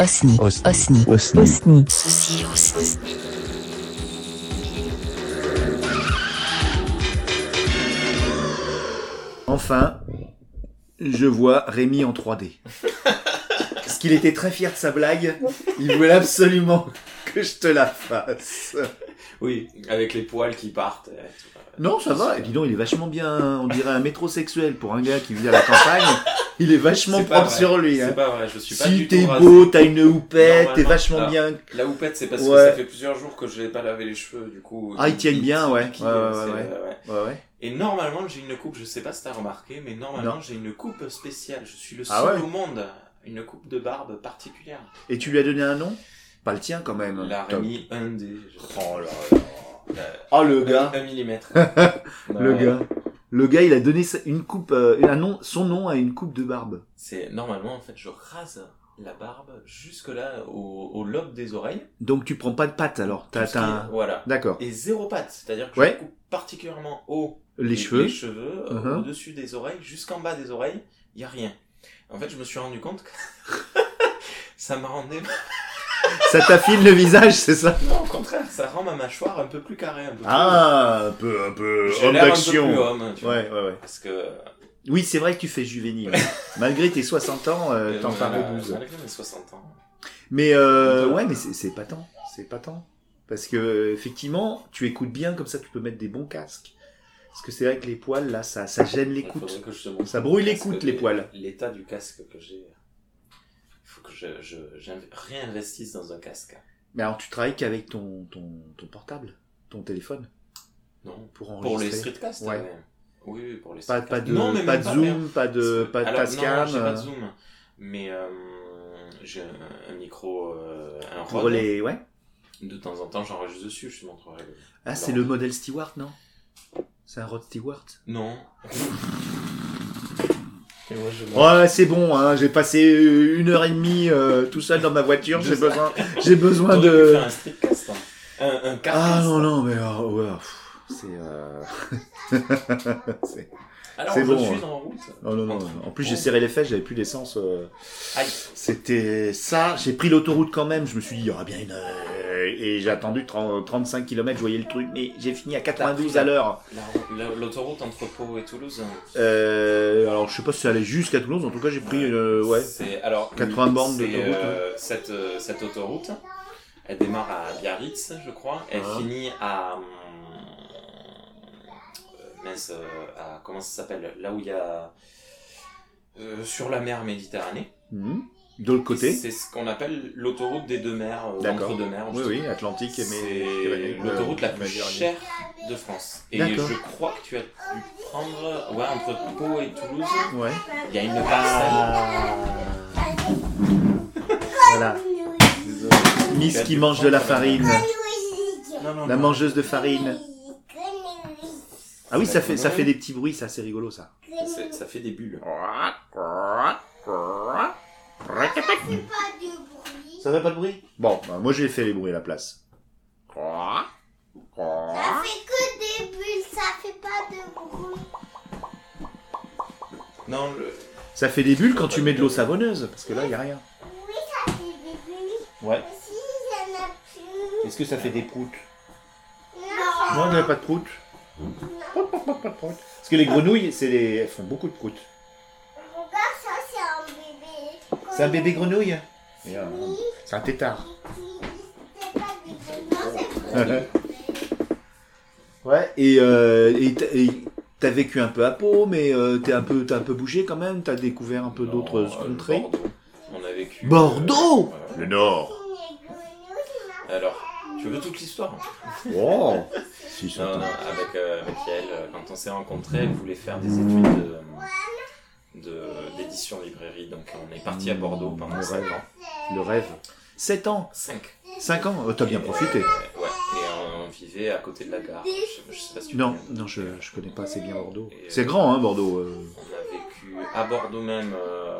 Osni. Osni. Osni. Osni. Osni. Enfin, je vois Rémi en 3D. Parce qu'il était très fier de sa blague. Il voulait absolument que je te la fasse. Oui, avec les poils qui partent. euh. Non, ça va. Et dis donc, il est vachement bien. On dirait un métrosexuel pour un gars qui vit à la campagne. Il est vachement C'est propre vrai. sur lui. C'est hein. pas vrai, je suis pas Si t'es beau, t'as une houppette, t'es vachement bien. La houppette, c'est parce Ouais. que ça fait plusieurs jours que je n'ai pas lavé les cheveux, du coup. Ah, ils tiennent bien, ouais. piquent, Ouais, c'est-. Et normalement, j'ai une coupe, je sais pas si t'as remarqué, mais normalement, j'ai une coupe spéciale. Je suis le Ah seul au monde, une coupe de barbe particulière. Et tu lui as donné un nom? Pas le tien quand même. La. Rémi 1D. Oh là là. Oh le gars. 1 millimètre. Le gars. Le gars, il a donné une coupe, euh, un nom, son nom à une coupe de barbe. C'est normalement, en fait, je rase la barbe jusque là, au, au lobe des oreilles. Donc tu prends pas de pâte alors. T'as, un- Voilà. D'accord. Et zéro patte, c'est-à-dire que Ouais. je coupe particulièrement haut Les cheveux. les cheveux euh, Mhm. au-dessus des oreilles, jusqu'en bas des oreilles, il y a rien. En fait, je me suis rendu compte que ça m'a rendu... Ça t'affine le visage, c'est ça Non, au contraire, ça rend ma mâchoire un peu plus carrée, un peu Ah, un peu, un peu homme un peu d'action. homme, vois. Ouais, ouais, ouais. Parce que... Oui, c'est vrai que tu fais juvénile. Malgré tes 60 ans, euh, t'en euh, parais voilà, 12. Malgré mes 60 ans. Mais euh, ouais, mais c'est, pas tant. C'est pas tant. Parce que euh, effectivement, tu écoutes bien, comme ça tu peux mettre des bons casques. Parce que c'est vrai que les poils, là, ça, ça gêne l'écoute. Ça le brouille l'écoute, les poils. L'état du casque que j'ai... Que je, je réinvestisse dans un casque. Mais alors, tu travailles qu'avec ton, ton, ton portable, ton téléphone, Non, pour Pour les enregistrer. streetcasts Ouais. ouais. Oui, oui, pour les Pas, streetcasts. pas de, Non, mais pas de pas, zoom, pas de, pas de. Non, j'ai pas de euh, zoom. Mais euh, j'ai un, un micro, euh, un Pour Rode. les, ouais. De temps en temps, j'enregistre dessus, je te montrerai. Ah, c'est le modèle Stewart, non? C'est un Rod Stewart? Non. Ouais, c'est bon, hein, j'ai passé une heure et demie euh, tout seul dans ma voiture, j'ai besoin, j'ai besoin de... faire un hein. Un, un Ah non, non, mais euh, ouais, c'est... Euh... c'est- Alors, c'est je bon, suis hein. en route. Non, non, non, en plus j'ai serré les fesses, j'avais plus d'essence. euh, Aïe. C'était ça, j'ai pris l'autoroute quand même, je me suis dit, il y aura bien une... heure. Et j'ai attendu 30 35 km, je voyais le truc, mais j'ai fini à 92 à l'heure. La- la- L'autoroute entre Pau et Toulouse. Euh, alors je sais pas si ça allait jusqu'à Toulouse, en tout cas j'ai pris... euh, ouais. C'est alors 80 bornes d'autoroute, euh, cette euh, cette autoroute, elle démarre à Biarritz, je crois. Elle Ah. finit à euh, mince, euh, à comment ça s'appelle Là où il y a euh, sur la mer Méditerranée. Mhm. De l'autre côté C'est ce qu'on appelle l'autoroute des deux mers, euh, D'accord. entre deux mers. Oui, oui, Atlantique et C'est Méditerranée. l'autoroute la plus chère de France. Et je crois que tu as dû prendre, ouais, entre Pau et Toulouse, Ouais. il y a une parcelle. Ah. Voilà. Miss qui mange de la farine. Non, non, La non. mangeuse de farine. Ah oui, ça fait, ça fait des petits bruits, ça, c'est rigolo, ça. Ça fait des bulles. Ça fait pas de bruit? Bon, bah, moi j'ai fait les bruits à la place. Ça fait que des bulles, ça fait pas de bruit. Non, le... Ça fait des bulles quand tu mets de l'eau savonneuse, parce que là, il a rien. Oui, ça fait des bulles. Ouais. Mais si, il y en a plus. Est-ce que ça fait des proutes? Non. Non, il n'y a pas de proutes. Prout, prout, prout, prout, prout. Parce que les grenouilles, c'est les... elles font beaucoup de proutes. Regarde, ça, c'est un bébé. C'est un bébé grenouille euh. C'est un tétard. C'est des Ouais, et euh, et t'as- vécu un peu à Pau, mais euh, t'es un peu, t'as un peu bougé quand même? T'as découvert un peu d'autres euh, contrées? Bordeaux. On a vécu. Bordeaux euh, Le Nord. Alors, tu veux toute l'histoire Oh Si, Non, non, avec, euh, avec elle, euh, quand on s'est rencontrés, elle voulait faire des études de- de- d'édition librairie. Donc, on est parti à Bordeaux pendant Le 5 rêve. ans. Le rêve. 7 ans 5. 5 ans Oh, T'as bien profité. Ouais, et on vivait à côté de la gare. Je, je sais pas si tu Non, non, je, je connais pas assez bien Bordeaux. Euh, C'est grand, hein, Bordeaux. euh. On a vécu à Bordeaux même euh,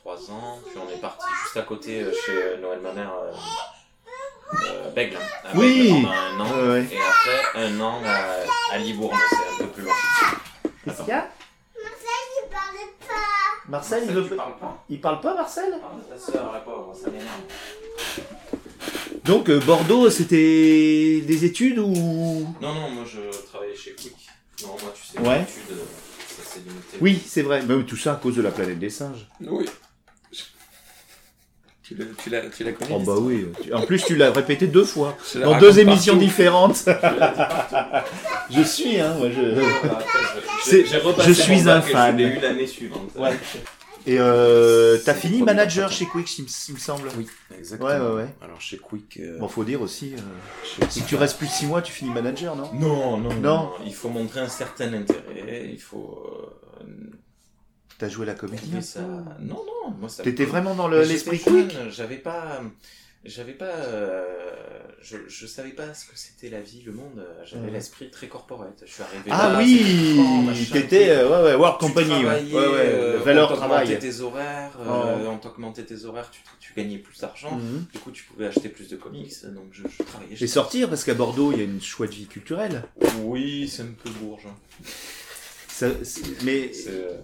3 ans, puis on est parti juste à côté chez Noël ma mère, euh, à Oui. Pendant un an, Ouais, ouais. et après un an à, à Libourne, c'est un peu plus loin. Qu'est-ce qu'il y a Il parle pas. Marcel, il Marcel, veut tu parles pas Il parle pas, Marcel Parle de ta soeur, la pauvre, ça m'énerve. Donc, euh, Bordeaux, c'était des études ou? Non, non, moi je travaillais chez Quick. Non, moi tu sais, Ouais. les études, euh, ça c'est limité. Oui, c'est vrai. Mais tout ça à cause de la planète des singes. Oui. Tu l'as, tu Oh bah oui. En plus, tu l'as répété deux fois. Dans deux émissions partout. différentes. Je suis, hein, moi, je. Repassé je suis un fan. Je l'ai eu l'année suivante. Ouais. Et euh, t'as fini manager chez Quick, il me, il me semble. Oui, exactement. Ouais, ouais, ouais. Alors chez Quick. euh, Bon, faut dire aussi, euh, si tu restes plus de 6 mois, tu finis manager, non Non, non, non, Non. Il faut montrer un certain intérêt. Il faut. euh, T'as joué la comédie ça. Non, non. Moi, ça. T'étais vraiment dans le- l'esprit jeune, Quick J'avais pas. J'avais pas. euh, je, je savais pas ce que c'était la vie, le monde. J'avais Ouais. l'esprit très corporate. Je suis arrivé Ah là. oui T'étais, euh, ouais, ouais, Work Company, ouais. ouais, ouais, euh, valeur travail. tes horaires, euh, Oh. on t'augmentait tes horaires, tu, tu gagnais plus d'argent. Mhm. Du coup, tu pouvais acheter plus de comics, donc je, je travaillais. Et sortir, parce qu'à Bordeaux, il y a une chouette vie culturelle. Oui, c'est un peu bourge. Hein. Ça- mais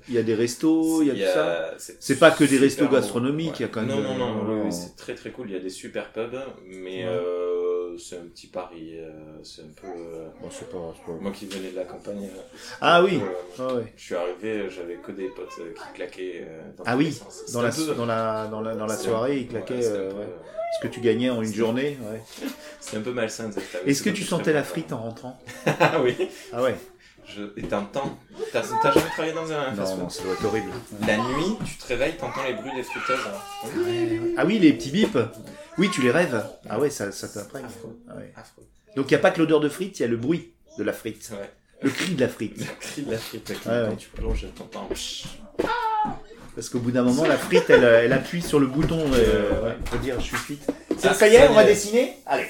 il y a des restos, il y a tout ça. c'est pas que des restos gastronomiques, il y a quand même Non, de- non, non, non. oui, c'est très très cool. Il y a des super pubs, mais Ouais. euh, c'est un petit pari. euh, c'est un peu. euh, Bon, c'est pas, c'est pas- moi qui venais de la campagne. euh, Ah oui, euh, ouais, ouais. Je suis arrivé, j'avais que des potes euh, qui claquaient euh, dans Ah oui, Dans la, peu- dans, la, dans, la, dans la soirée, il claquait ouais, c'était un peu- ouais. ce que tu gagnais en une journée? Ouais. C'est un peu malsain. Est-ce que tu sentais la frite en rentrant? Ah oui. Ah ouais Je... Et t'entends. T'as jamais travaillé dans un Non, non, ça doit être horrible. La nuit, tu te réveilles, t'entends les bruits des friteuses. hein. Ah oui, les petits bips Oui, tu les rêves Ah ouais, ça, ça t'imprègne. Affreux. Ah ouais. Affreux. Donc il n'y a pas que l'odeur de frites, il y a le bruit de la frite. Ouais. Le cri de la frite. Le cri de la frite. quand ouais. tu plonges, t'entends. Parce qu'au bout d'un moment, la frite, elle, elle appuie sur le bouton euh, Ouais. ouais, pour dire je suis frite. Ah, ça y est, ça on va dessiner Allez.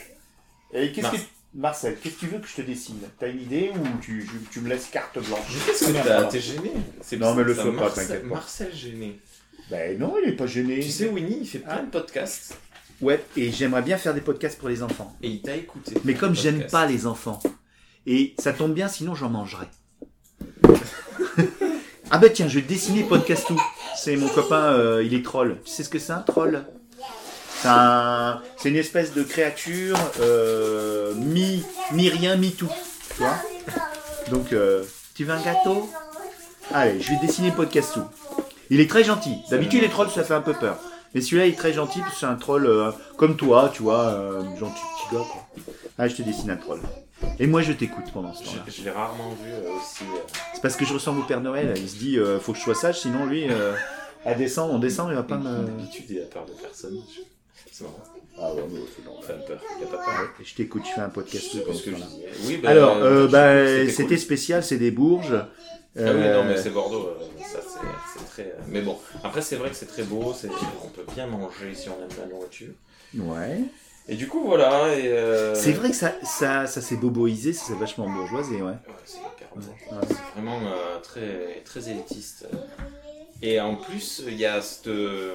Et qu'est-ce que... Marcel, qu'est-ce que tu veux que je te dessine? T'as une idée ou tu, tu- tu me laisses carte blanche? Qu'est-ce que t'as pardon. T'es gêné C'est Non, mais le sois pas, Marcel- t'inquiète pas. Marcel gêné. Ben non, il est pas gêné. Tu sais, Winnie, il fait plein Ah. de podcasts Ouais, et j'aimerais bien faire des podcasts pour les enfants. et il t'a écouté. Mais comme j'aime podcast. pas les enfants, et ça tombe bien, sinon j'en mangerai. ah bah tiens, je vais dessiner Podcastou. C'est mon copain, euh, il est troll. Tu sais ce que c'est un troll? C'est un- c'est une espèce de créature euh, mi, mi rien, mi tout. Tu vois Donc, euh, tu veux un gâteau? Allez, je vais dessiner Podcastou. Il est très gentil. D'habitude, les trolls, ça fait un peu peur. Mais celui-là, il est très gentil parce que c'est un troll euh, comme toi, tu vois, euh, gentil petit gars, quoi. Ah, je te dessine un troll. Et moi, je t'écoute pendant ce temps-là. Je, l'ai rarement vu euh, aussi. euh, C'est parce que je ressemble au Père Noël. Il se dit, euh, faut que je sois sage, sinon lui, à descendre, on descend, il va pas me. D'habitude, il a peur de personne. Je- C'est marrant. Ah ouais, mais c'est peur. Il a pas peur. Je t'écoute, je fais un podcast ce je. Oui, bah, Alors, euh, euh, bah, c'était cool. spécial, c'est des Bourges. Ah oui, non, Euh, mais c'est Bordeaux, euh, ça c'est très. euh, Mais bon, après c'est vrai que c'est très beau, on peut bien manger si on aime la nourriture. Ouais. Et du coup, voilà. euh, C'est vrai que ça, ça, ça s'est boboisé, ça s'est vachement bourgeoisé, ouais. Ouais, c'est hyper beau. Ouais. C'est vraiment euh, très, très élitiste. Et en plus, il y a cette euh,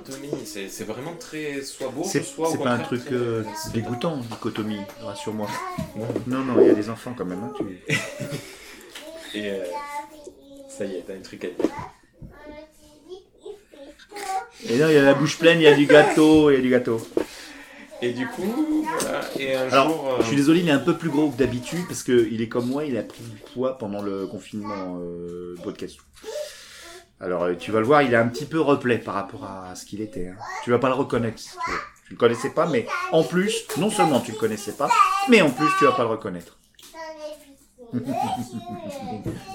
dichotomie, c'est vraiment très soit beau, soit c'est pas un truc euh, dégoûtant, dichotomie, rassure-moi. Non. Non, il y a des enfants quand même. Hein, tu... Et euh, ça y est, t'as un truc à dire. Et non, il y a la bouche pleine, il y a du gâteau, il y a du gâteau. Et du coup, voilà. Et un Alors, jour. euh, Je suis désolé, il est un peu plus gros que d'habitude parce qu'il est comme moi, il a pris du poids pendant le confinement euh, podcast. Alors euh, tu vas le voir, il est un petit peu replet par rapport à ce qu'il était. Hein. Tu vas pas le reconnaître. si tu veux. Tu le connaissais pas, mais en plus, non seulement tu le connaissais pas, mais en plus tu vas pas le reconnaître.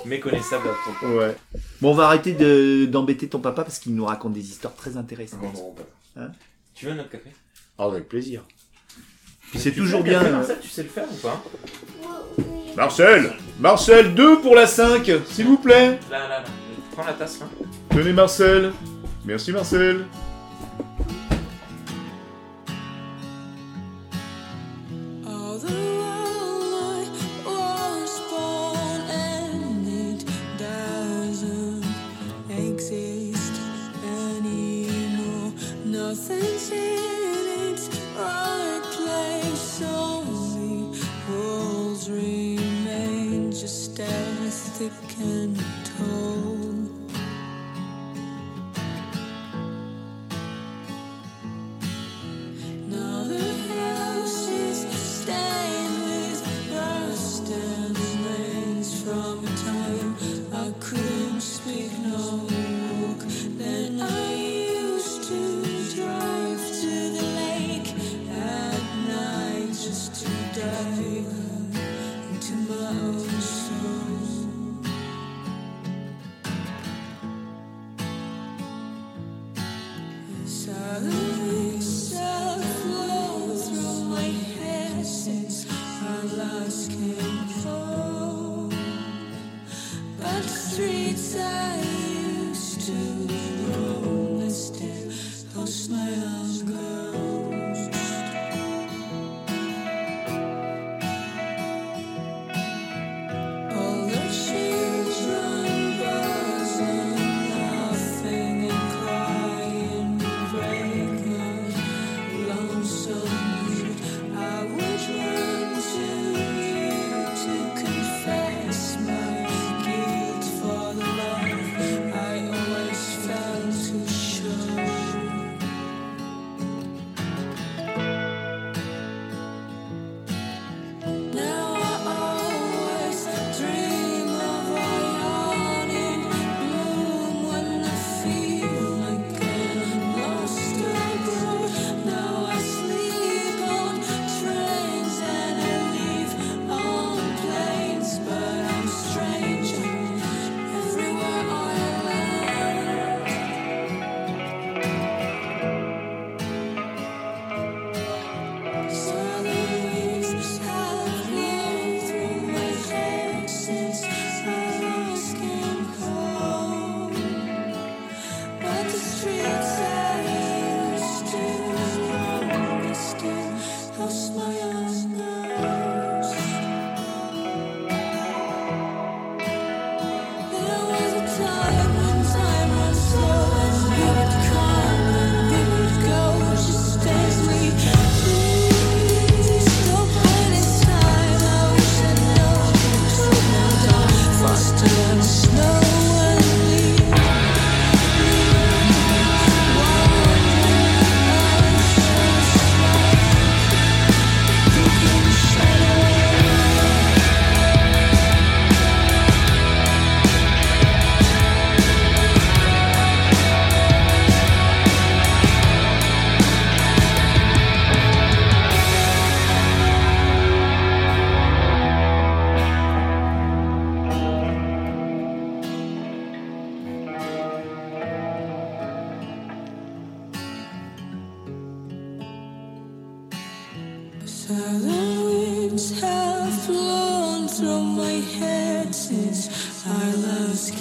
méconnaissable à ton Ouais. Bon, on va arrêter de- d'embêter ton papa parce qu'il nous raconte des histoires très intéressantes. Non, non, pas. Hein tu veux un autre café? Ah, avec plaisir. Puis c'est toujours bien. café, euh, Marcel, tu sais le faire ou pas? Marcel Marcel, 2 pour la 5, s'il vous plaît Là, là, là. Prends la tasse là. Tenez Marcel. Merci Marcel. Just as thick and tall.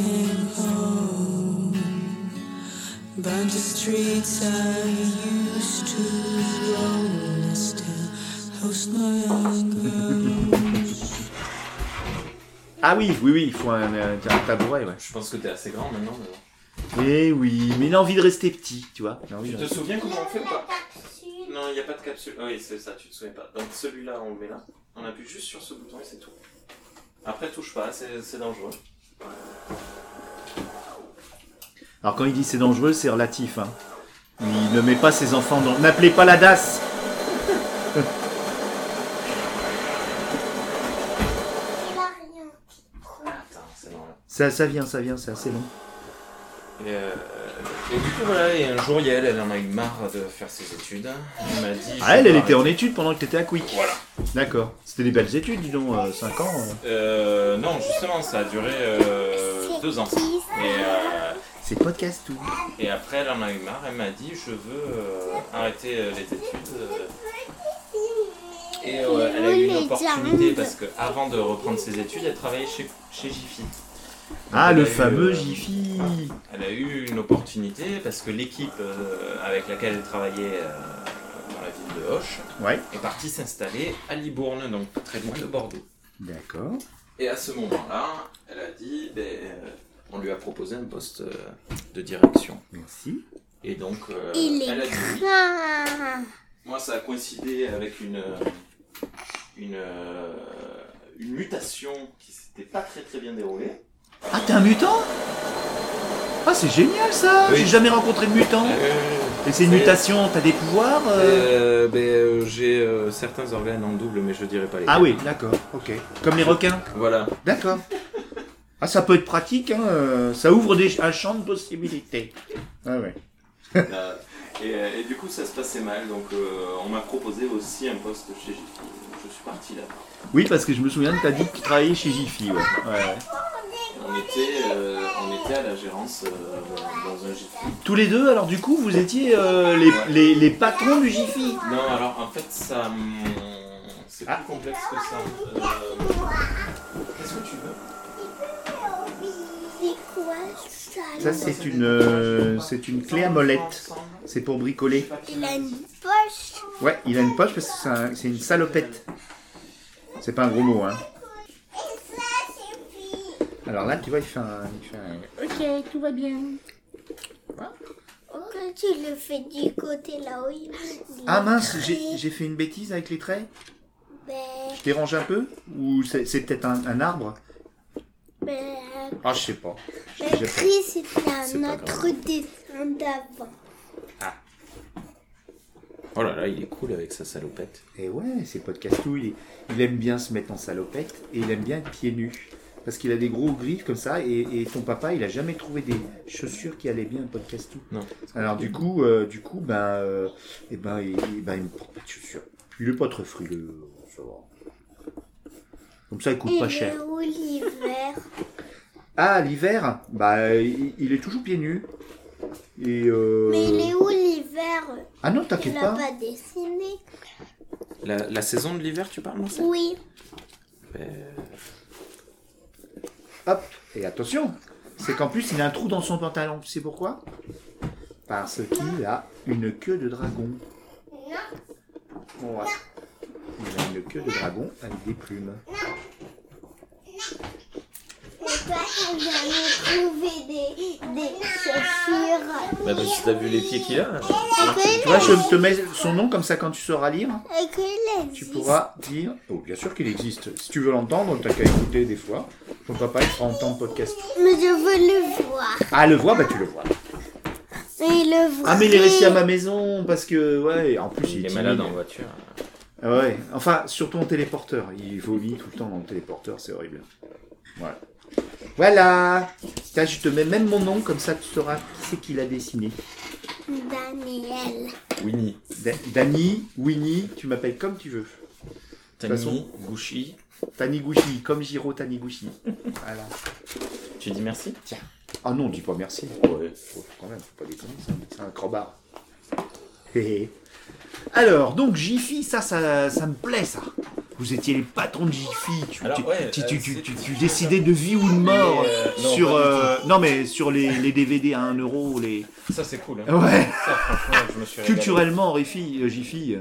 Came home. But the streets I used to roam are still host my own ghost. Ah oui, oui, oui, il faut un, un- un tabouret, ouais. Je pense que t'es assez grand maintenant. mais bon. Eh oui, mais il a envie de rester petit, tu vois. il a envie Tu de- te souviens comment on fait ou pas. Non, il n'y a pas de capsule. Ah Oui, c'est ça, tu te souviens pas. Donc celui-là, on le met là. On appuie juste sur ce bouton et c'est tout. Après, touche pas, c'est c'est dangereux. Alors quand il dit c'est dangereux, c'est relatif. Hein. Il ne met pas ses enfants dans... N'appelez pas la DAS Il a rien. Attends, c'est normal. ça, ça vient, ça vient, c'est assez long. Et, euh, et du coup, voilà, et un jour, Yael, elle en a eu marre de faire ses études. Elle m'a dit. Ah, elle, elle était en études pendant que tu étais à Quick. Voilà. D'accord. C'était des belles études, dis donc, 5 ans. euh. Euh, non, justement, ça a duré euh, deux ans. Et, euh, C'est podcast tout. et après, elle en a eu marre. Elle m'a dit Je veux euh, arrêter euh, les études. euh. Et euh, elle a eu une opportunité parce qu'avant de reprendre ses études, elle travaillait chez, chez Jiffy. Ah, le eu, fameux euh, Jiffy. Elle a eu une opportunité parce que l'équipe euh, avec laquelle elle travaillait euh, dans la ville de Hoche Ouais. est partie s'installer à Libourne, donc très loin de Bordeaux. D'accord. Et à ce moment-là, elle a dit, ben, euh, on lui a proposé un poste euh, de direction. Merci. Et donc, euh, Il elle a dit oui. Moi, ça a coïncidé avec une, une, une mutation qui s'était pas très très bien déroulée. Ah, t'es un mutant Ah, c'est génial ça Oui. J'ai jamais rencontré de mutant. Et c'est une mutation, t'as des pouvoirs euh Euh, ben, euh, j'ai euh, certains organes en double, mais je dirais pas les. Ah oui, d'accord, ok. Comme les requins. Voilà. D'accord. Ah, ça peut être pratique, hein. euh, Ça ouvre des, un champ de possibilités. Ah ouais. Euh, et, euh, et du coup, ça se passait mal, donc euh, on m'a proposé aussi un poste chez Jiffy. Je suis parti là. Oui, parce que je me souviens que t'as dit que tu travaillais chez Jiffy, ouais. On était, euh, on était à la gérance euh, dans un Jiffy. Tous les deux, alors du coup, vous étiez euh, les, les, les patrons du Jiffy. Non, alors en fait, ça. hum, C'est plus Ah. complexe que ça. Euh, Qu'est-ce que tu veux? C'est quoi ça Ça, c'est une, euh, c'est une clé à molette. C'est pour bricoler. Il a une poche. Ouais, il a une poche parce que c'est un- c'est une salopette. C'est pas un gros mot, hein. Et ça, c'est puis. Alors là, tu vois, il fait un. il fait un- Ok, tout va bien. Quand tu le fais du côté là où il Ah mince, j'ai j'ai fait une bêtise avec les traits Ben, Je dérange un peu Ou c'est c'est peut-être un, un arbre? Ben, Ah, je sais pas. ben, J'ai- Chris, c'était C'est un autre dessin d'avant. Oh là là, il est cool avec sa salopette. Et ouais, c'est Podcastou, il, il aime bien se mettre en salopette et il aime bien être pieds nus. Parce qu'il a des gros griffes comme ça et, et ton papa, il a jamais trouvé des chaussures qui allaient bien à Podcastou. Non. Alors du coup, euh, du coup, ben, euh, eh ben, il, ben, il me porte pas de chaussures. Il est pas très frileux, ça va. Comme ça, il coûte Et pas il cher. est où l'hiver? Ah, l'hiver, bah, il, il est toujours pieds nus. Et euh... Mais il est où l'hiver? Ah non, t'inquiète l'a pas. pas dessiné. La, la saison de l'hiver, tu parles, Marcel? Oui. Ben, Hop, et attention, c'est qu'en plus il a un trou dans son pantalon. Tu sais pourquoi? Parce qu'il a une queue de dragon. Ouais. Il a une queue de dragon avec des plumes. Jamais trouvé des, des chaussures. bah, si t'as vu les pieds qu'il a. Tu vois, je te mets son nom comme ça quand tu sauras lire. Tu pourras dire. Oh, bien sûr qu'il existe. Si tu veux l'entendre, t'as qu'à écouter des fois. Ton papa, il fera entendre podcast. Mais je veux le voir. Ah, le voir, bah tu le vois. Et le voir. Ah, mais il est resté à ma maison parce que, ouais, en plus il, Il est malade en voiture. Ah ouais, enfin, surtout en téléporteur. Il vomit tout le temps dans le téléporteur, c'est horrible. Voilà. Voilà Tiens, je te mets même mon nom, comme ça tu sauras qui c'est qui l'a dessiné. Daniel. Winnie. Da- Dany, Winnie, tu m'appelles comme tu veux. Tanini, Gouchi. Taniguchi, comme Jiro Taniguchi. Voilà. Tu dis merci? Ah non, dis pas merci. Ouais. Faut- quand même, faut pas déconner, ça. c'est un crobard. Hé hé. Alors, donc Jiffy, ça, ça, ça me plaît, ça. Vous étiez les patrons de Jiffy. Tu, Alors, tu- ouais, tu, euh, tu, tu, c'est- tu- tu décidais de vie ou de mort euh, non, sur. pas du euh, non, mais sur les, les DVD à 1 euro, les. Ça, c'est cool. Hein. Ouais, Ça, franchement, je me suis régalé. culturellement, Riffy, euh, Jiffy. euh,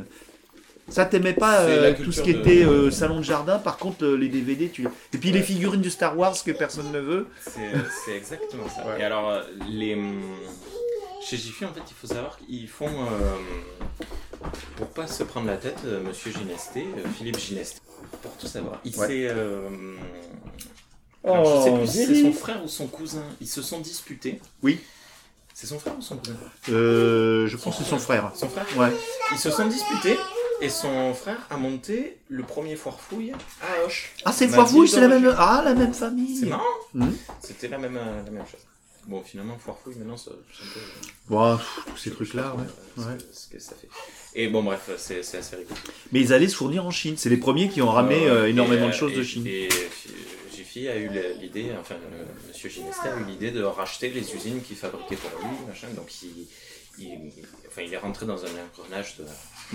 Ça, t'aimais pas C'est euh, la tout ce culture qui de- était euh, salon de jardin, par contre, euh, les DVD, tu. Et puis les figurines de Star Wars que personne ne veut. C'est c'est exactement ça. Ouais. Et alors, euh, les, hum, chez Jiffy, en fait, il faut savoir qu'ils font, euh, pour pas se prendre la tête, euh, Monsieur Ginesté, euh, Philippe Ginesté, pour tout savoir, il Ouais. s'est... euh, alors, je sais Oh, plus si c'est son frère ou son cousin, ils se sont disputés. Oui. C'est son frère ou son cousin? Euh, je pense que c'est son frère. Son frère? Ouais. Ils se sont disputés et son frère a monté le premier foire fouille à Hoche. Ah, c'est M'a Foirefouille, c'est la même. Ah, la même famille. C'est marrant Mhm. C'était la même, euh, la même chose. Bon, finalement, foire fouille, maintenant, ça- c'est un peu... Bon, pff, tous ces trucs-là, ouais. ce, Ouais. que, ce que ça fait. Et bon, bref, c'est c'est assez rigolo. Mais ils allaient se fournir en Chine. C'est les premiers qui ont ramené Euh, euh, énormément et, de choses et- de Chine. Et Jiffy a eu l'idée, enfin, euh, Monsieur Ginesté a eu l'idée de racheter les usines qui fabriquaient pour lui, machin. Donc, il, il, enfin, il est rentré dans un engrenage de,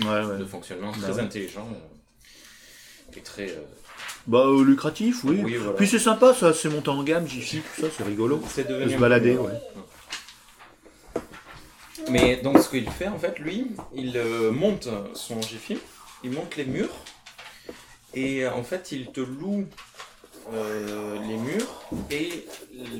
Ouais, ouais. de fonctionnement Bah très intelligent euh, et très. euh, Bah, euh, lucratif, oui. Oui, voilà. Puis c'est sympa, ça, c'est monté en gamme, Jiffy, tout ça, c'est rigolo. c'est De se balader, ouais. Mais donc, ce qu'il fait, en fait, lui, il euh, monte son Jiffy, il monte les murs, et en fait, il te loue euh, les murs, et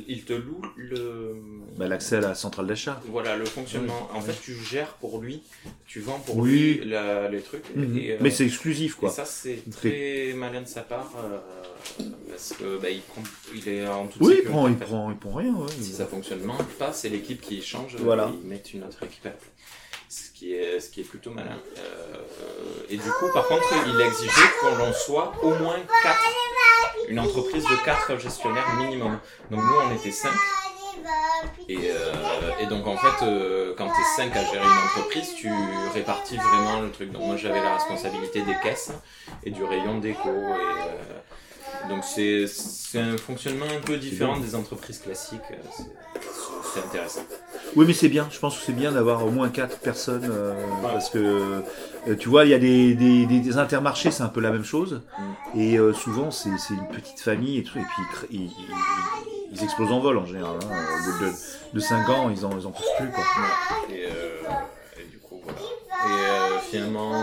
il te loue le. Bah, l'accès à la centrale d'achat. Voilà, le fonctionnement. En fait, tu gères pour lui, tu vends pour Oui. lui la- les trucs. Mhm. et, euh, Mais c'est exclusif, et quoi. ça, c'est très malin de sa part, euh, parce que bah, il, prend, il est en toute Oui, il prend, en il prend, il prend rien, ouais. Si ça fonctionne pas, c'est l'équipe qui change, Voilà. ils mettent une autre équipe à ce qui est plutôt malin. Euh, et du coup, par contre, il exigeait qu'on en soit au moins 4. Une entreprise de 4 gestionnaires minimum. Donc nous, on était 5. Et, euh, et donc en fait, euh, quand tu es 5 à gérer une entreprise, tu répartis vraiment le truc. Donc moi j'avais la responsabilité des caisses et du rayon déco. Et, Donc c'est un fonctionnement un peu différent des entreprises classiques. euh, c'est- intéressant. Oui, mais c'est bien. Je pense que c'est bien d'avoir au moins quatre personnes euh, parce que euh, tu vois, il y a des, des, des- des intermarchés, c'est un peu la même chose. Et euh, souvent, c'est une petite famille et tout. Et puis ils, cré- ils, ils- ils explosent en vol en général. hein. Au bout de, de 5 ans, ils en, ils en peuvent plus. Quoi. Et, et du coup, voilà. Et finalement,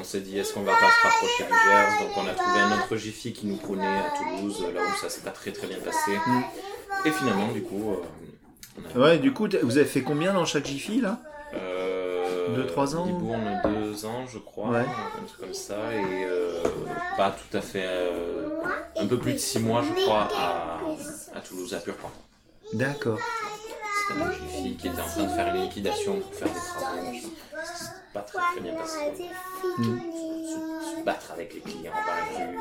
on s'est dit, est-ce qu'on va pas se rapprocher du Gers Donc on a trouvé un autre Jiffy qui nous prenait à Toulouse, là où ça s'est pas très très bien passé. Mm. Et finalement, du coup, euh, on a... Ouais, du coup, vous avez fait combien dans chaque Jiffy là? Euh, Deux, trois ans Libourne, deux ans, je crois, Ouais. un truc comme ça, et euh, pas tout à fait, euh, un peu plus de six mois, je crois, à, à Toulouse, à Purpan. D'accord. C'était un Jiffy qui était en train de faire une liquidation pour faire des travaux, pas très très bien passé. Se, se battre avec les clients dans la rue.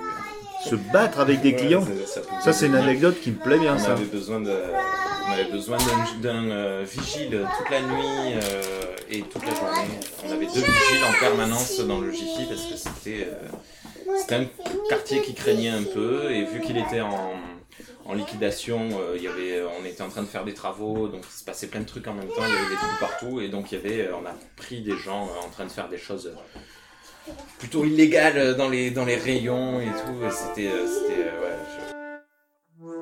Se battre avec des clients. Ouais, ça, c'est une anecdote qui me plaît bien, on ça. avait besoin de, on avait besoin d'un, euh, vigile toute la nuit euh, et toute la journée. On avait deux vigiles en permanence dans le Jiffy parce que c'était, euh, c'était un quartier qui craignait un peu et vu qu'il était en, en liquidation, euh, y avait, on était en train de faire des travaux, donc il se passait plein de trucs en même temps, il y avait des trous partout et donc il y avait, on a pris des gens euh, en train de faire des choses plutôt illégales dans les, dans les rayons et tout. C'était, euh, c'était, euh, ouais,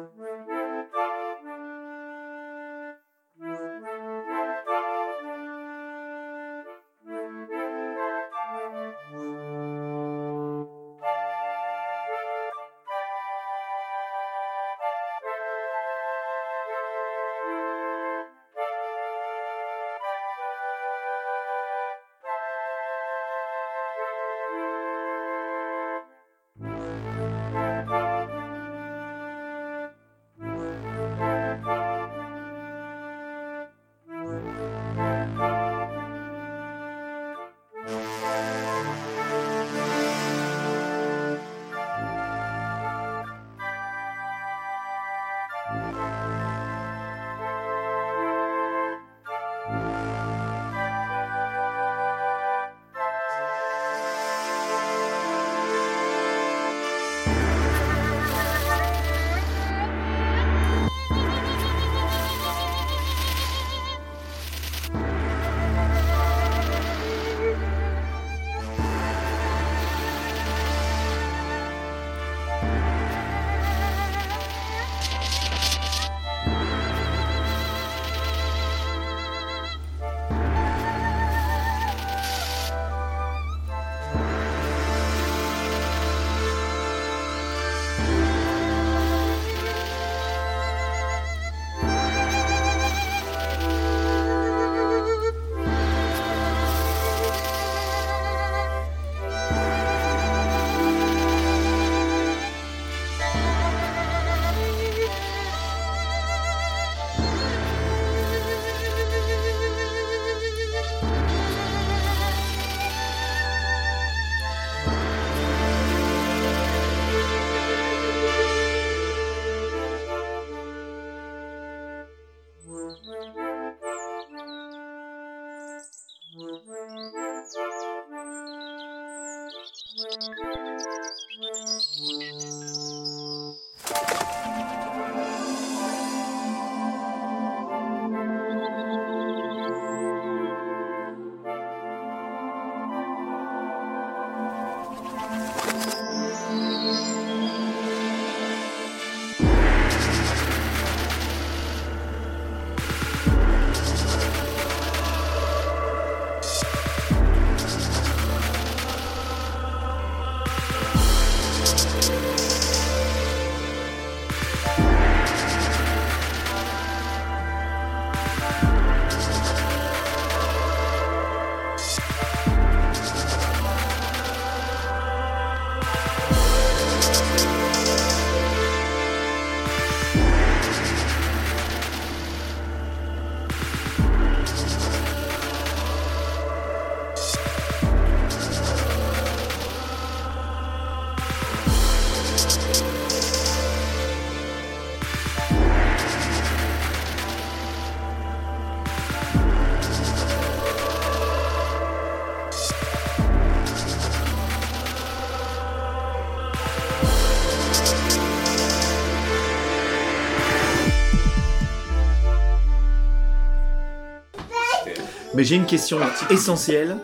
j'ai une question essentielle.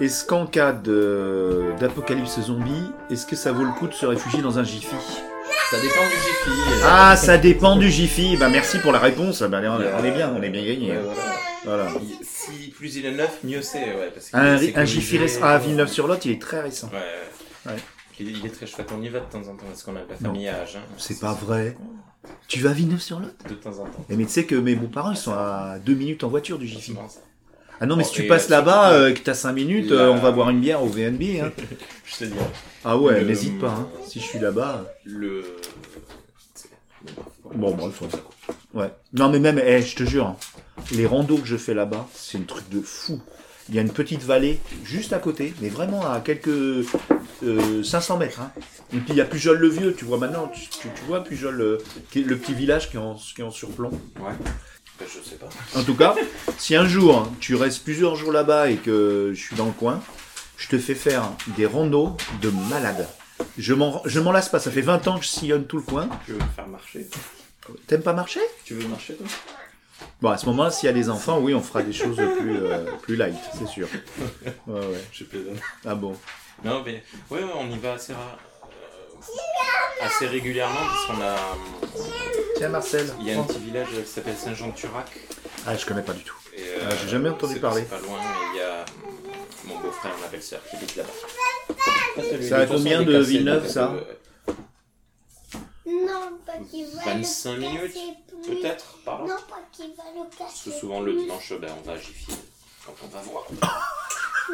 Est-ce qu'en cas d'apocalypse zombie, est-ce que ça vaut le coup de se réfugier dans un Jiffy? Ça dépend du Jiffy. Ah, ça dépend du Jiffy. Bah merci pour la réponse. Bah, on on est bien, on est bien gagné. Ouais, voilà. Voilà. Il- Si plus il est neuf, mieux c'est. Ouais, parce Un, un. Jiffy récent. Ah, Villeneuve-sur-Lot, il est très récent. Ouais. Il, est très chouette. On y va de temps en temps parce qu'on a de la famille à âge. hein. C'est pas vrai. Tu vas à Villeneuve-sur-Lot De temps en temps. Eh, Mais tu sais que mes beaux-parents, ils sont à deux minutes en voiture du Jiffy. Ah non, mais Bon, si tu passes là, là-bas, surtout euh, que t'as 5 minutes, euh, on va boire une bière au VNB. Hein. Je te dis. Ah ouais, Le- n'hésite pas. hein. Si je suis là-bas. Le. Bon, bref, ouais. Ouais. Non, mais même, eh, je te jure, hein, les randos que je fais là-bas, c'est un truc de fou. Il y a une petite vallée juste à côté, mais vraiment à quelques euh, 500 mètres. hein. Et puis il y a Pujol-le-Vieux, tu vois maintenant, tu, vois Pujol, euh, est le petit village qui est en, qui est en surplomb. Ouais. Ben, je sais pas. En tout cas, si un jour hein, tu restes plusieurs jours là-bas et que je suis dans le coin, je te fais faire des randos de malade. Je m'en, je m'en lasse pas, ça fait 20 ans que je sillonne tout le coin. Tu veux me faire marcher T'aimes pas marcher? Tu veux marcher toi? Bon, à ce moment-là, s'il y a des enfants, oui, on fera des choses plus, euh, plus light, c'est sûr. Ouais, ouais. Je plaisante. Ah bon? Non, mais ouais, on y va assez rare. euh, assez régulièrement parce qu'on a. Tiens, Marcel. Il y a un petit village qui s'appelle Saint-Jean-de-Turac. Ah, je connais pas du tout. Et, euh, Ah, j'ai jamais entendu parler. C'est pas loin, mais il y a mon beau-frère, ma belle-sœur qui habite là-bas. Ça a combien de Villeneuve, ça Non, pas qu'il va 25 le minutes. Peut-être, par là. Non, pas qu'il va le Parce casser. que souvent le dimanche, ben, on va à Jiffy quand on va voir.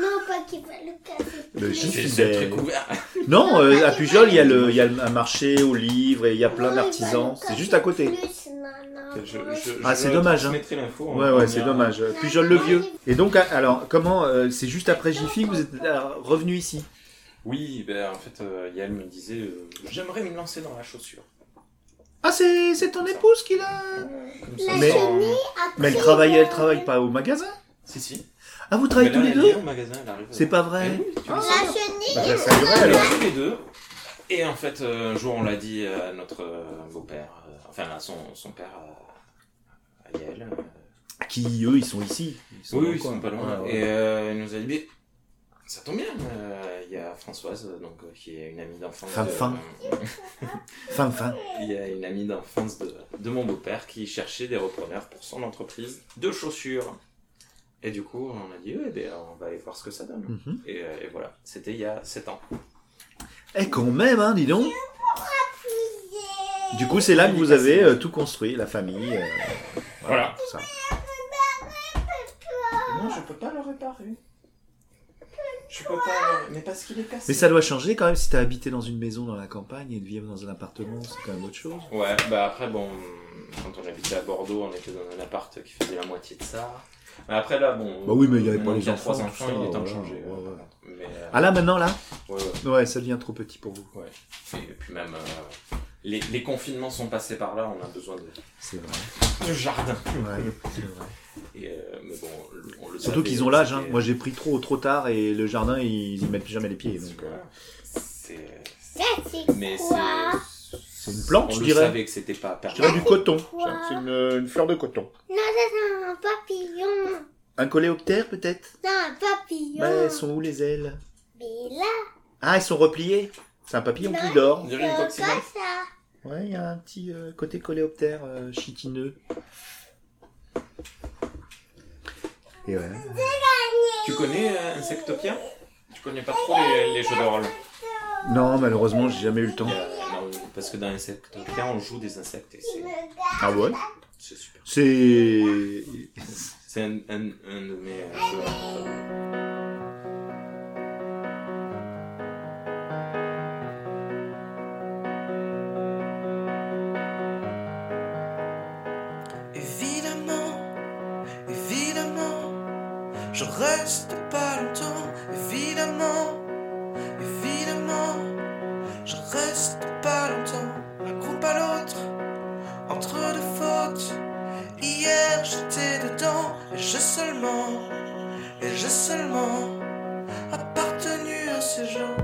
Non, pas qu'il va le casser. Le. C'est ben- très couvert. Non, euh, à Pujol, il y, a le, il y a un marché aux livres et il y a plein Non, d'artisans. C'est juste à côté. plus, non, non. Je- moi, je- Ah, c'est dommage, hein. l'info. Ouais, ouais, c'est dommage. Pujol le vieux. Et donc, alors, comment euh, C'est juste après Jiffy que vous êtes euh, revenu ici Oui, ben, en fait, euh, Yael me disait euh, J'aimerais me lancer dans la chaussure. Ah, c'est c'est ton épouse qui l'a. Mais- Mais elle travaille, elle travaille pas au magasin Si, si. Ah, vous travaillez tous les deux arrive. C'est pas vrai Eh Ah. sais. La chenille. Tous les deux. Et en fait, euh, un jour, on l'a dit à notre euh, beau-père, euh, enfin à son, son père, euh, à Yael. euh, Qui, eux, ils sont ici? Ils sont oui, ils sont pas loin. Ouais, ouais. Et euh, il nous a dit, mais ça tombe bien, euh, il y a Françoise, donc, euh, qui est une amie d'enfance. Fin, de- fin. Fin, fin. Il y a une amie d'enfance de, de mon beau-père qui cherchait des repreneurs pour son entreprise de chaussures. Et du coup, on a dit, ouais, ben, on va aller voir ce que ça donne. Mhm. Et, euh, et voilà, c'était il y a 7 ans. Eh, quand même, hein, dis donc. Du coup, c'est là que vous avez euh, tout construit, la famille. euh, Voilà. tout ça. Non, je peux pas le réparer. Je peux pas, mais parce qu'il est cassé. Mais ça doit changer quand même si t'as habité dans une maison dans la campagne et de vivre dans un appartement, c'est quand même autre chose. Ouais, bah après, bon, quand on habitait à Bordeaux, on était dans un appart qui faisait la moitié de ça. Mais après, là, bon. Bah oui, mais il y avait pas les enfants, trois enfants, il est temps de changer. Mais, euh, Ah là, maintenant, là ouais, ouais. Ouais, ça devient trop petit pour vous. Ouais. Et puis même, euh, les, les confinements sont passés par là, on a besoin de, C'est vrai. de jardin. Ouais, c'est vrai. Et, euh, mais bon, on le Surtout qu'ils ont l'âge. Hein. Moi, j'ai pris trop trop tard et le jardin, ils y mettent plus jamais les pieds. Donc, euh, Voilà. C'est. Ça, c'est Mais quoi? c'est. C'est une plante, On je le dirais. savait que c'était pas Je dirais du coton. C'est une, une fleur de coton. Non, ça, c'est un papillon. Un coléoptère, peut-être? Non, un papillon. Bah, elles sont où les ailes? Mais là, Ah, elles sont repliées. C'est un papillon qui dort. On dirait une coccinelle? ça. Ouais, il y a un petit euh, côté coléoptère euh, chitineux. Et ouais. Tu connais euh, Insectopia? Tu connais pas trop les, les jeux de rôle? Non, malheureusement, j'ai jamais eu le temps. Il y a- non, Parce que dans Insectopia, on joue des insectes et c'est Ah ouais? C'est super. C'est. C'est un, un, un de mes euh, jeux. Évidemment, évidemment, je reste j'ai seulement, et j'ai seulement appartenu à ces gens.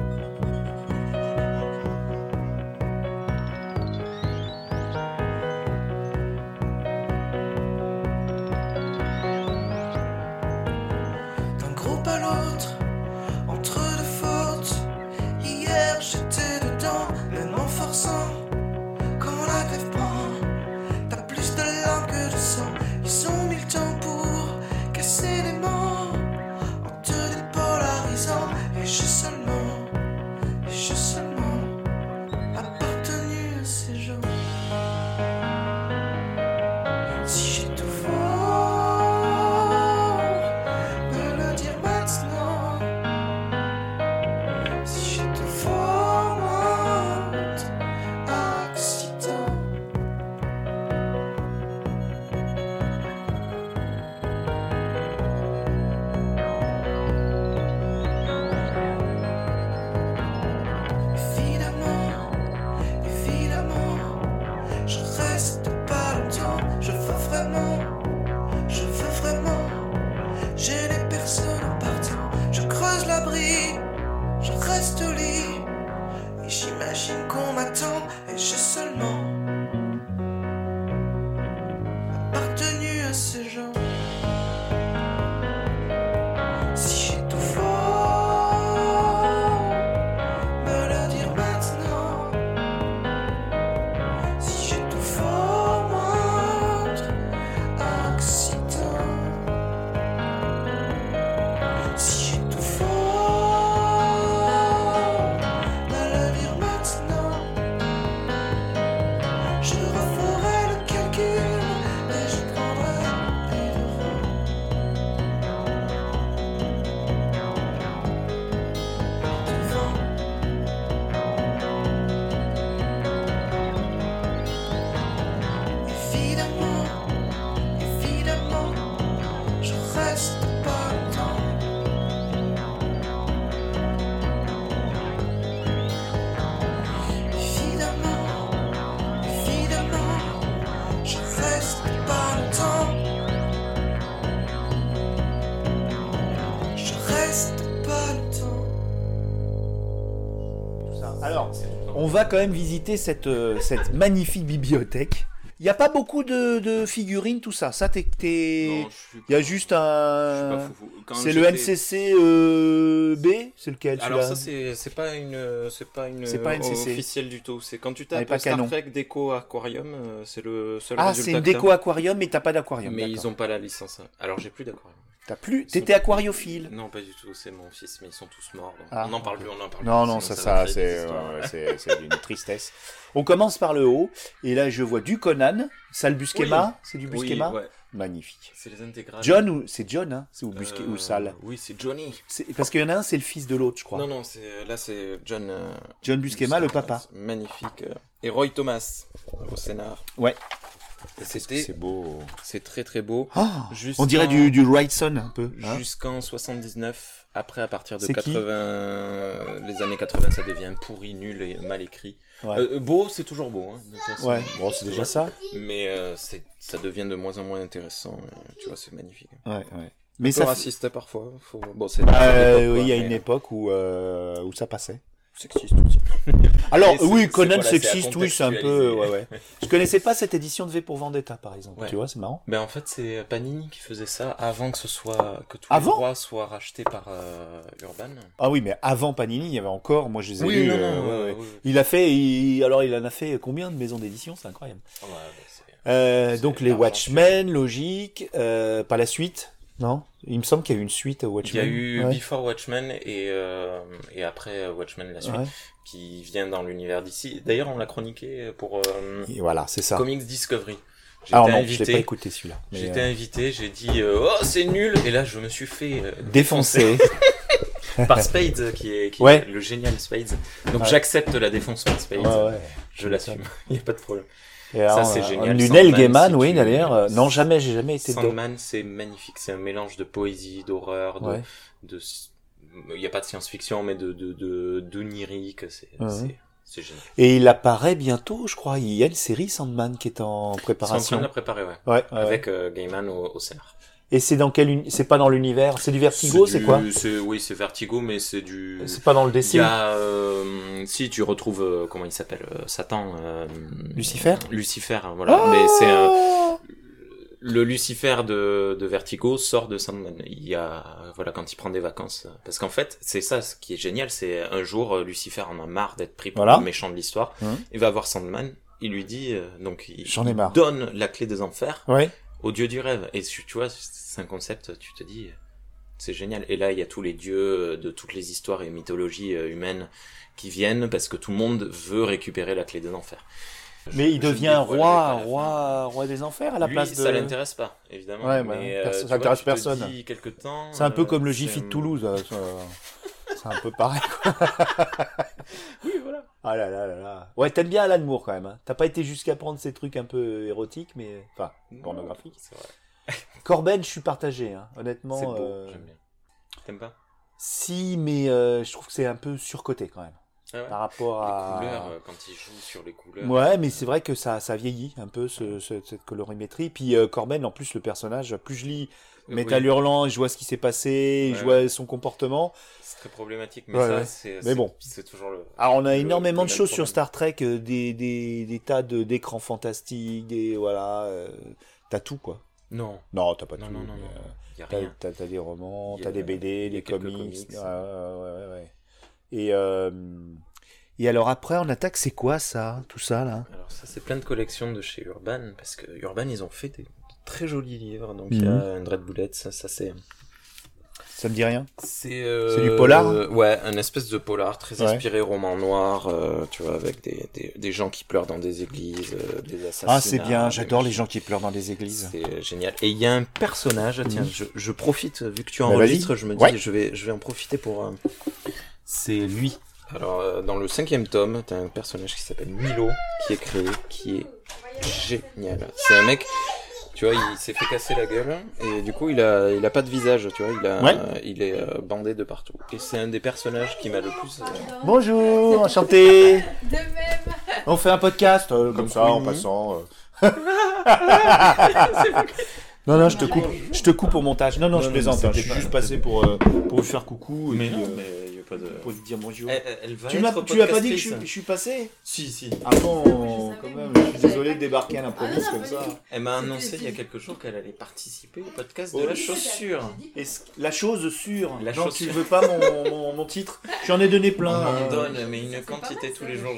Va quand même visiter cette, euh, cette magnifique bibliothèque. Il n'y a pas beaucoup de, de figurines, tout ça. Ça, t'es. Il y a juste un. C'est le NCC euh, B C'est lequel Alors ça c'est pas une c'est pas une C'est pas NCC. officielle du tout. C'est quand tu tapes pas Star canon. Trek Déco Aquarium, euh, c'est le seul Ah, c'est une déco aquarium, mais t'as pas d'aquarium. Mais ils ont pas la licence. Alors j'ai plus d'aquarium. T'as plus. T'étais aquariophile. Non, pas du tout. C'est mon fils, mais ils sont tous morts. donc Ah, on n'en parle plus. On en parle Non, plus, non, sinon ça, ça, c'est ouais, d'une tristesse. On commence par le haut, et là, je vois du Conan, Sal Buscema, c'est du Oui, Buscema ouais. Magnifique. C'est les intégrales. John ou c'est John, hein C'est ou Busque Euh, ou Sal Oui, c'est Johnny. Parce qu'il y en a un, c'est le fils de l'autre, je crois. Non, non, là c'est John. euh, John Buscema, le papa. Magnifique. euh, Et Roy Thomas au scénar. Ouais. C'était C'est beau. c'est très très beau. Ah, on dirait du, du Wrightson un peu. hein. Jusqu'en 79, après à partir de C'est qui 80, les années 80, ça devient pourri, nul et mal écrit. Ouais. Euh, beau, c'est toujours beau, hein, façon. Ouais, bon, c'est déjà ça. Mais euh, ça devient de moins en moins intéressant. euh, tu vois, c'est magnifique. Ouais, ouais. Mais ça. raciste parfois. Faut... Bon, c'est. Euh, c'est l'époque, oui, il y a mais une époque où, euh, où ça passait. Sexiste aussi. Alors, oui, Conan voilà, sexiste, oui, c'est un peu. contextualiser. Ouais, ouais. Je connaissais pas cette édition de V pour Vendetta, par exemple. Ouais. Tu vois, c'est marrant. Ben en fait, c'est Panini qui faisait ça avant que ce soit que tous Avant les droits soient rachetés par euh, Urban. Ah oui, mais avant Panini, il y avait encore, moi je les ai lus, non, euh, non. Il a fait, il- alors il en a fait combien de maisons d'édition? C'est incroyable. Ben, c'est- Euh, donc les Watchmen, logique, pas la suite, non? Il me semble qu'il y a eu une suite à Il y Watchmen. a eu Ouais. Before Watchmen et, euh, et après Watchmen la suite, Ouais. qui vient dans l'univers d'ici. D'ailleurs, on l'a chroniqué pour euh, Et voilà, c'est ça. Comics Discovery. J'étais Alors non, je invité, l'ai pas écouté celui-là. j'étais euh, invité, j'ai dit euh, oh c'est nul et là je me suis fait euh, défoncé. par Spades qui est, qui est le génial Spades. Donc j'accepte la défense par Spades, je l'assume, il n'y a pas de problème. Et alors, c'est euh, génial. Sandman, Neil Gaiman, si oui, d'ailleurs. non, jamais, j'ai jamais été. Sandman c'est magnifique, c'est un mélange de poésie, d'horreur, de, Ouais. de il n'y a pas de science-fiction mais de de de d'onirique, c'est c'est c'est génial. Et il apparaît bientôt, je crois. Il y a une série Sandman qui est en préparation. de la ouais. Ouais, ouais, ouais. Avec euh, Gaiman au, au scénar. Et c'est dans quel uni- C'est pas dans l'univers? C'est du Vertigo, c'est du- quoi? Oui, c'est Vertigo, mais c'est du. C'est pas dans le Il DC. y a, euh, si tu retrouves euh, comment il s'appelle, euh, Satan. euh, Lucifer? Lucifer, hein, voilà. Mais c'est le Lucifer de, de Vertigo sort de Sandman. Il y a, voilà, quand il prend des vacances. Parce qu'en fait, c'est ça, ce qui est génial, c'est un jour, euh, Lucifer en a marre d'être pris pour Voilà. le méchant de l'histoire. Hum. Il va voir Sandman. Il lui dit, donc, il J'en ai marre. donne la clé des enfers Ouais. Au dieu du rêve. Et tu, vois, c'est un concept, tu te dis, c'est génial. Et là, il y a tous les dieux de toutes les histoires et mythologies euh, humaines qui viennent parce que tout le monde veut récupérer la clé des enfers. Mais il devient roi, roi, roi des enfers à la Lui, place de. ça l'intéresse pas, évidemment. Ouais, bah, mais, tu ça vois, intéresse tu te personne. temps, C'est un peu euh, comme le Jiffy de Toulouse. euh, C'est un peu pareil. Quoi. Oui, voilà. Ah là là là là. Ouais, t'aimes bien Alan Moore quand même. Hein. T'as pas été jusqu'à prendre ces trucs un peu érotiques, mais enfin pornographiques. C'est vrai. Corben, je suis partagé. Hein. C'est Honnêtement, beau, euh, j'aime bien. T'aimes pas? Si, mais euh, je trouve que c'est un peu surcoté quand même ah ouais? par rapport Les à. couleurs, euh, quand il joue sur les couleurs. Ouais, mais c'est vrai que ça, ça vieillit un peu ce, ce- cette colorimétrie. Puis Corben, en plus, le personnage, plus je lis Métal oui, Hurlant, et je vois ce qui s'est passé, je Ouais, vois son comportement. C'est très problématique, mais ça, c'est. Mais bon. C'est toujours le. Alors on a le- énormément de choses sur. Star Trek, euh, des, des, des tas de d'écrans fantastiques, des voilà, euh, t'as tout quoi. Non, Non, t'as pas non, tout. non, non, non. euh, Il y a T'as, rien. t'as- t'as des romans, Il t'as des BD, il des comics. comics. Ouais, ouais, ouais, ouais. Et, euh, et alors après, on attaque, c'est quoi ça Tout ça là? Alors ça c'est plein de collections de chez Urban parce que Urban ils ont fait des très jolis livres donc il y a un Dread Bullet ça, ça c'est Ça me dit rien c'est euh, C'est du polar euh, ouais un espèce de polar très Ouais. inspiré roman noir euh, tu vois avec des, des, des gens qui pleurent dans des églises euh, des assassinats Ah, c'est bien, j'adore les gens qui pleurent dans des églises. c'est génial et il y a un personnage tiens Mhm. je, je profite vu que tu Bah, enregistres je me dis Ouais. je vais je vais en profiter pour c'est lui alors dans le cinquième tome t'as un personnage qui s'appelle Milo qui est créé qui est génial c'est un mec tu vois, il s'est fait casser la gueule et du coup, il a, il a pas de visage, tu vois, il a, Ouais. il est euh, bandé de partout. Et c'est un des personnages qui m'a le plus. euh, Bonjour, enchanté De même. On fait un podcast, euh, comme ça, en passant. non, non, je te coupe, je te coupe au montage. Non, non, Non, je non, plaisante. hein, Je suis juste passé pour, euh, pour vous faire coucou. et Mais puis, non, euh, mais il y a pas de. Pour te dire bonjour. Elle, elle- va Tu m'as, tu as pas dit que je, suis- je suis passé Si, si. Ah bon, quand même, je suis désolé de débarquer à l'improviste comme ça. Elle m'a annoncé il y a quelques jours qu'elle allait participer au podcast de Oh. la chaussure. Est-ce- la chose sûre. La non, tu veux pas mon, mon, mon titre? J'en ai donné On plein. m'en euh, donne, mais une quantité tous les jours.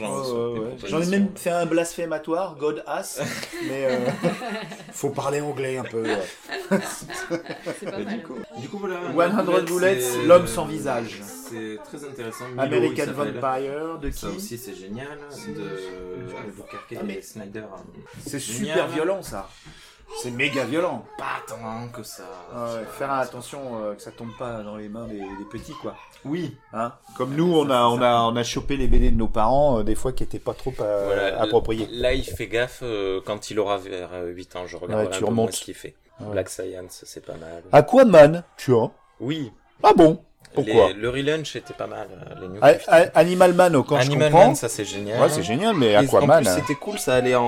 J'en ai même fait un blasphématoire, God ass, mais euh, faut parler anglais un peu. C'est pas mal. du coup, du coup, voilà. 100 bullets, l'homme sans visage. C'est très intéressant. Milo, American il s'appelle. Vampire, de Ça qui aussi, c'est génial. De Albuquerque Ah, mais- et Snyder. C'est Génial. super violent ça. C'est méga violent. Pas tant que ça. Ouais, faire attention euh, que ça tombe pas dans les mains des, des petits quoi. Oui. Hein Comme nous, on a, on a, on a chopé les BD de nos parents, euh, des fois qui étaient pas trop euh, Voilà, appropriés. Là, il fait gaffe euh, quand il aura vers euh, 8 ans. Je regarde Ouais, tu un peu moins remontes. ce qu'il fait. Ouais. Black Science, c'est pas mal. Aquaman, tu vois Oui. Ah bon? Pourquoi? Les- le relaunch était pas mal. euh, Les New A- 50. A- Animal Man, quand Animal je comprends. Man, ça c'est génial. ouais, c'est génial, mais Aquaman. plus, hein. c'était cool, ça allait en,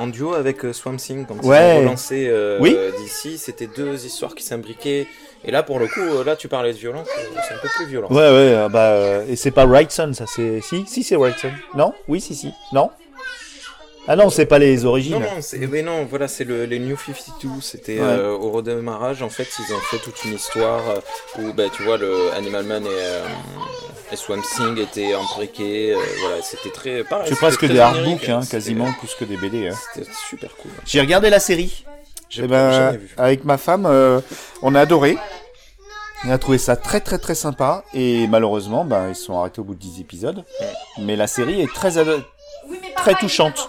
en duo avec euh, Swamp Thing quand Ouais. ils ont relancé euh, Oui. d'ici. C'était deux histoires qui s'imbriquaient. Et là, pour le coup, là, tu parlais de violence, c'est un peu plus violent. Ouais, ouais, bah, euh, et c'est pas Wrightson, ça, c'est. Si, si, c'est Wrightson. Non? Oui, si, si. Non? Ah non, c'est pas les origines. Non, non, c'est, mais non, voilà, c'est le, les New 52. C'était Ouais. euh, au redémarrage, en fait, ils ont fait toute une histoire euh, où, bah, tu vois, le Animal Man et, euh, et Swamp Thing étaient imbriqués. euh, voilà, c'était très. Pareil, C'est presque des artbooks, hein, c'était- quasiment, plus que des BD. Hein. C'était super cool. J'ai regardé la série. J'ai Eh ben, jamais vu. avec ma femme, euh, on a adoré. On a trouvé ça très très très sympa et malheureusement, ben, ils sont arrêtés au bout de 10 épisodes. Mais la série est très ado- très touchante.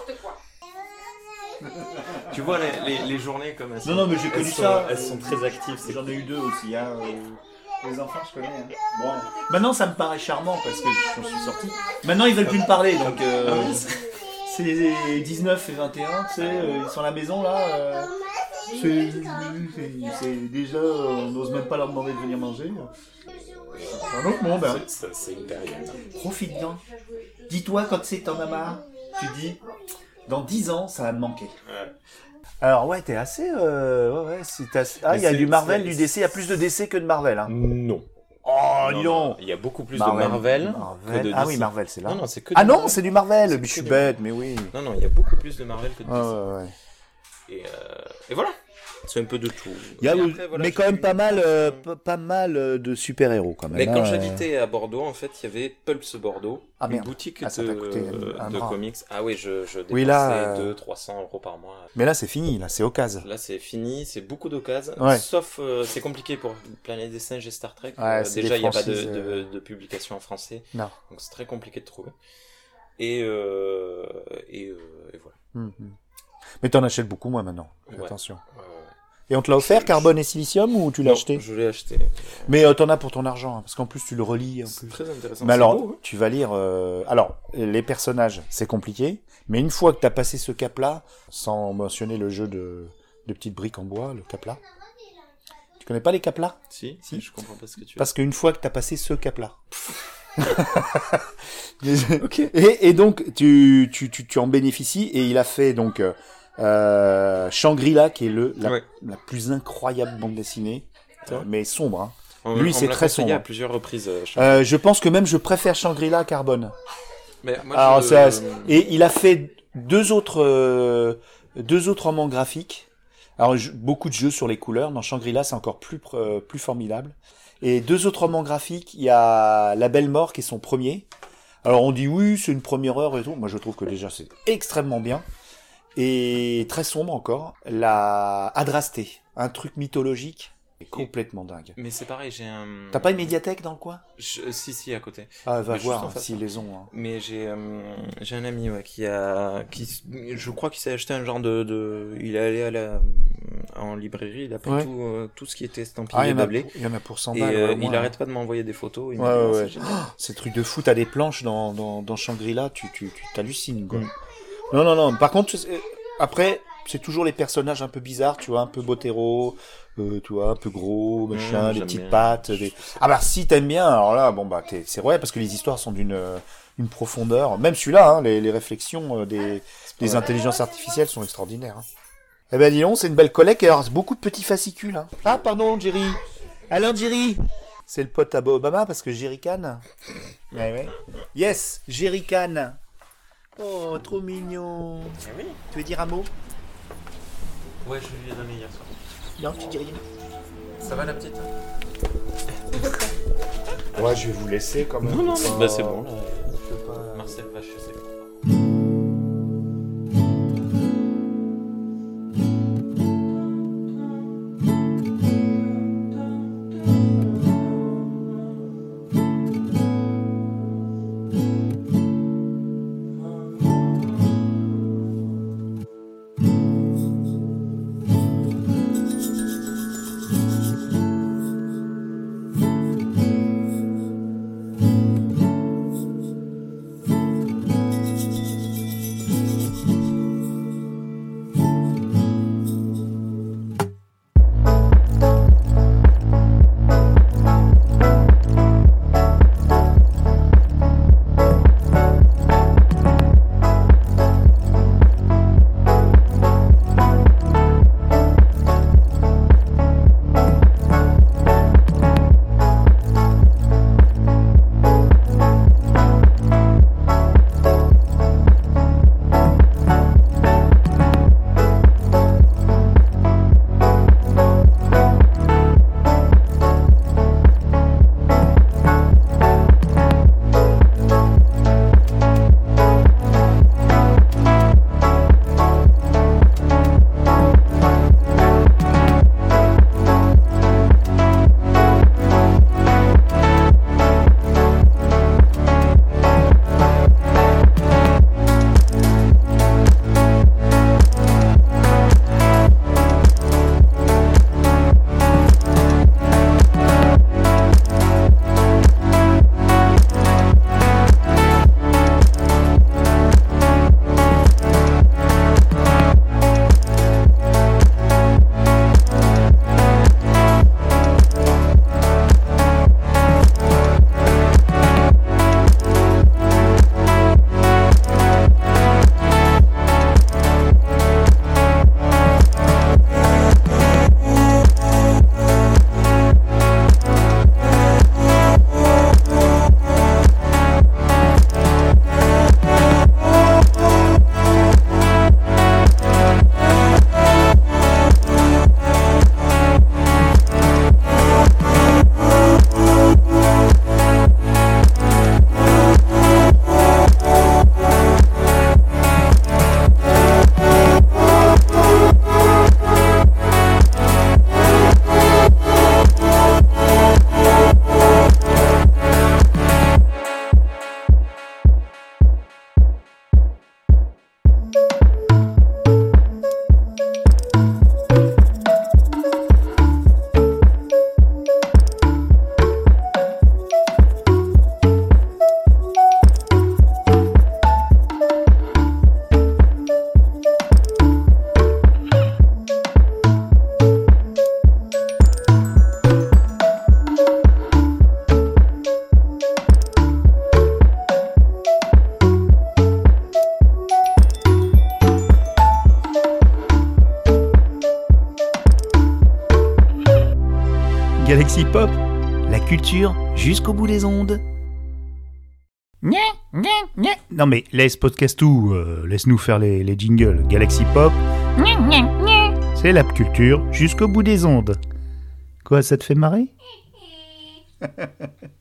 Tu vois les, les, les journées comme elles Non, non, mais j'ai elles connu sont- ça. Elles sont très actives. J'en ai eu deux aussi. Hein, euh, Les enfants, je connais. hein. Bon. Maintenant, ça me paraît charmant parce que j'en suis sorti. Maintenant, ils veulent plus me parler, donc euh, c'est 19 et 21, tu sais, euh, ils sont à la maison là. euh, c'est c'est- c'est- déjà, on n'ose même pas leur demander de venir manger. C'est un autre monde. Hein. C'est- c'est- C'est une période. Profite-en. Dis-toi quand c'est t'en as marre. Tu dis, dans 10 ans, ça va me manquer. Ouais. Alors ouais, t'es assez... euh, ouais, ouais, c'est assez- Ah, il y a du Marvel, du DC, il y a plus de DC que de Marvel. Hein. Non. Oh, Non, Il y a beaucoup plus Marvel. de Marvel, Marvel. que de Ah DC. oui, Marvel, c'est là. Non, non, c'est que ah non, c'est du Marvel, mais je suis bête, mais oui. Non, non, il y a beaucoup plus de Marvel que de DC. Ah, ouais, ouais. Et, euh, et voilà. C'est un peu de tout. Il y a, Et après, voilà, mais quand même pas mal, euh, p- pas mal euh, de super-héros quand même. Mais quand hein, j'habitais à Bordeaux, en fait, il y avait Pulse Bordeaux, Ah, une merde. boutique Ah, de, un- comics. Ah oui, je, je dépensais Oui, là, euh, 200-300 euros par mois. Mais là, c'est fini, là, c'est occasion. Là, c'est fini, c'est beaucoup d'occasions. Ouais. Sauf, euh, c'est compliqué pour Planète des Singes et Star Trek. Ouais, Euh, déjà, il n'y a pas de, franchises, de, euh, de publication en français. Non. Donc, c'est très compliqué de trouver. Et, euh, et, euh, et voilà. Mhm. Mais t'en achètes beaucoup moins maintenant. Ouais. Attention. Ouais. Et on te l'a offert, carbone et silicium, ou tu l'as acheté Je l'ai acheté. Mais euh, t'en as pour ton argent, hein, parce qu'en plus tu le relis. C'est très intéressant. Mais alors, beau, hein. tu vas lire. euh, Alors, les personnages, c'est compliqué. Mais une fois que t'as passé ce cap-là, sans mentionner le jeu de, de petites briques en bois, le cap-là. Tu connais pas les cap-là? Si, Si. je comprends pas ce que tu veux. Parce qu'une fois que t'as passé ce cap-là. Ok. et, et donc, tu, tu, tu, tu en bénéficies. Et il a fait donc euh, Shangri-La, qui est le, la, Ouais. la plus incroyable bande dessinée, euh, mais sombre. Hein. On- Lui, c'est très sombre. à plusieurs reprises. euh, je- Euh, je pense que même je préfère Shangri-La à Carbone. Mais moi, Alors, je- ça- et il a fait deux autres, euh, deux autres romans graphiques. Alors, je- beaucoup de jeux sur les couleurs. Dans Shangri-La, c'est encore plus, euh, plus formidable. Et deux autres romans graphiques. Il y a La Belle Mort, qui est son premier. Alors, on dit oui, c'est une première heure et tout. Moi, je trouve que déjà, c'est extrêmement bien. Et très sombre encore. La Adrasté, un truc mythologique. Complètement dingue. Mais c'est pareil, j'ai un. T'as pas une médiathèque dans le coin? Je- Si, si, à côté. Ah, va Mais voir s'ils les ont. hein. Mais j'ai euh, j'ai un ami ouais, qui a qui je crois qu'il s'est acheté un genre de, de il est allé à la en librairie il a pris Ouais. tout euh, tout ce qui était estampillé Ah, il y, pour, il y en a pour 100 et euh, il arrête pas de m'envoyer des photos il Ouais, ouais, Ah, ouais. génial. Ces trucs de fou, t'as des planches dans, dans, dans Shangri-La, tu, tu, tu t'hallucines, quoi. Mm. Non, non, non. Par contre, après, c'est toujours les personnages un peu bizarres, tu vois, un peu Botero, euh, tu vois, un peu gros, machin, des j'aime petites bien. pattes. Des... Ah bah, si t'aimes bien, alors là, bon bah, t'es- c'est vrai, parce que les histoires sont d'une euh, une profondeur. Même celui-là, hein, les, les réflexions euh, des, des intelligences artificielles sont extraordinaires. hein. Eh ben, dis donc, c'est une belle collecte, et alors, c'est beaucoup de petits fascicules. Hein. Ah, pardon, Jerry. Alors, Jerry C'est le pote à Obama, parce que Jerry Can. Ouais, ouais. Yes, Jerry Can. Oh, trop mignon. Tu veux dire un mot? Ouais je lui ai donné hier soir Non, tu dis rien. ça va la petite? Ouais, je vais vous laisser quand même. non non Pas- bah c'est bon là. je peux pas- Marcel va chez ses copains. Culture jusqu'au bout des ondes. Non mais laisse Podcastou, euh, laisse-nous faire les, les jingles. Galaxy Pop, c'est la culture jusqu'au bout des ondes. Quoi, ça te fait marrer?